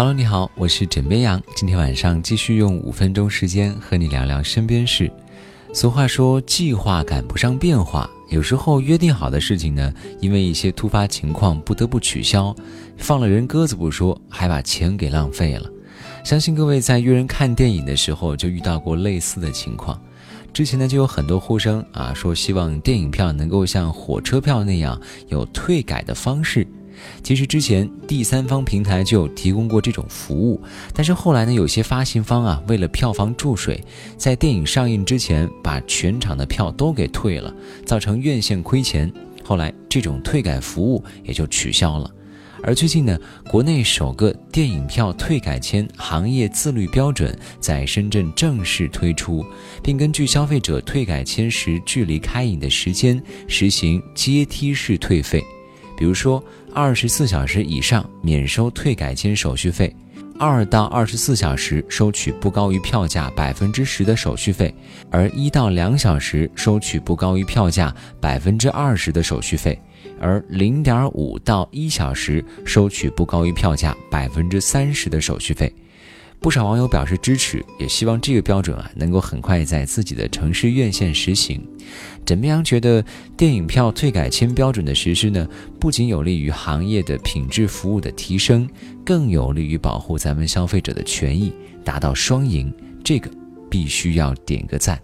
Hello，你好，我是枕边羊。今天晚上继续用五分钟时间和你聊聊身边事。俗话说，计划赶不上变化，有时候约定好的事情呢，因为一些突发情况不得不取消，放了人鸽子不说，还把钱给浪费了。相信各位在约人看电影的时候就遇到过类似的情况。之前呢，就有很多呼声啊，说希望电影票能够像火车票那样有退改的方式。其实之前第三方平台就有提供过这种服务，但是后来呢，有些发行方啊，为了票房注水，在电影上映之前把全场的票都给退了，造成院线亏钱。后来这种退改服务也就取消了。而最近呢，国内首个电影票退改签行业自律标准在深圳正式推出，并根据消费者退改签时距离开影的时间实行阶梯式退费。比如说，二十四小时以上免收退改签手续费，二到二十四小时收取不高于票价百分之十的手续费，而一到两小时收取不高于票价百分之二十的手续费，而零点五到一小时收取不高于票价百分之三十的手续费。不少网友表示支持，也希望这个标准啊能够很快在自己的城市院线实行。枕边羊觉得，电影票退改签标准的实施呢，不仅有利于行业的品质服务的提升，更有利于保护咱们消费者的权益，达到双赢。这个必须要点个赞。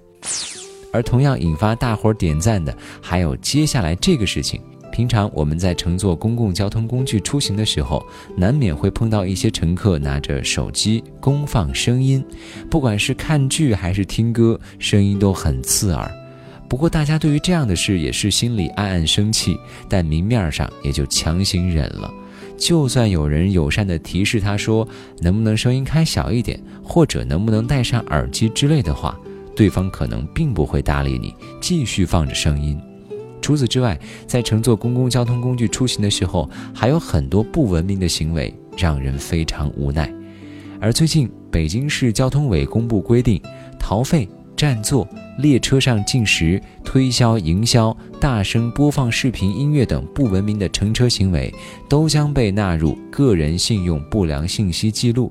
而同样引发大伙点赞的，还有接下来这个事情。平常我们在乘坐公共交通工具出行的时候，难免会碰到一些乘客拿着手机公放声音，不管是看剧还是听歌，声音都很刺耳。不过大家对于这样的事也是心里暗暗生气，但明面上也就强行忍了。就算有人友善地提示他说能不能声音开小一点，或者能不能戴上耳机之类的话，对方可能并不会搭理你，继续放着声音。除此之外，在乘坐公共交通工具出行的时候，还有很多不文明的行为，让人非常无奈。而最近，北京市交通委公布规定，逃费、占座、列车上进食、推销、营销、大声播放视频、音乐等不文明的乘车行为，都将被纳入个人信用不良信息记录。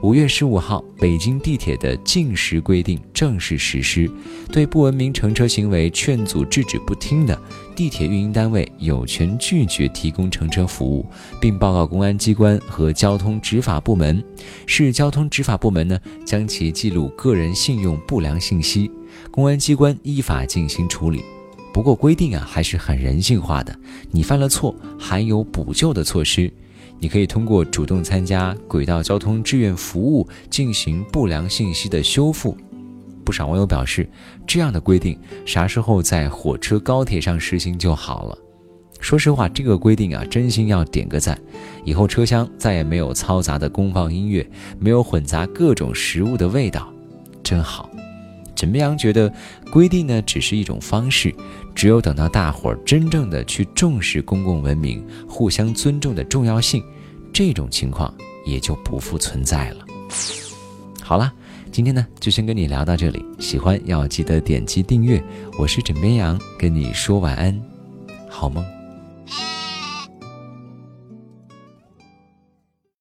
五月十五号，北京地铁的禁食规定正式实施。对不文明乘车行为劝阻制止不听的，地铁运营单位有权拒绝提供乘车服务，并报告公安机关和交通执法部门。市交通执法部门呢，将其记录个人信用不良信息，公安机关依法进行处理。不过规定啊，还是很人性化的，你犯了错，还有补救的措施。你可以通过主动参加轨道交通志愿服务进行不良信息的修复。不少网友表示，这样的规定啥时候在火车、高铁上实行就好了。说实话，这个规定啊，真心要点个赞。以后车厢再也没有嘈杂的公放音乐，没有混杂各种食物的味道，真好。陈边阳觉得，规定呢只是一种方式，只有等到大伙儿真正的去重视公共文明、互相尊重的重要性，这种情况也就不复存在了。好了，今天呢就先跟你聊到这里，喜欢要记得点击订阅。我是枕边羊，跟你说晚安，好梦。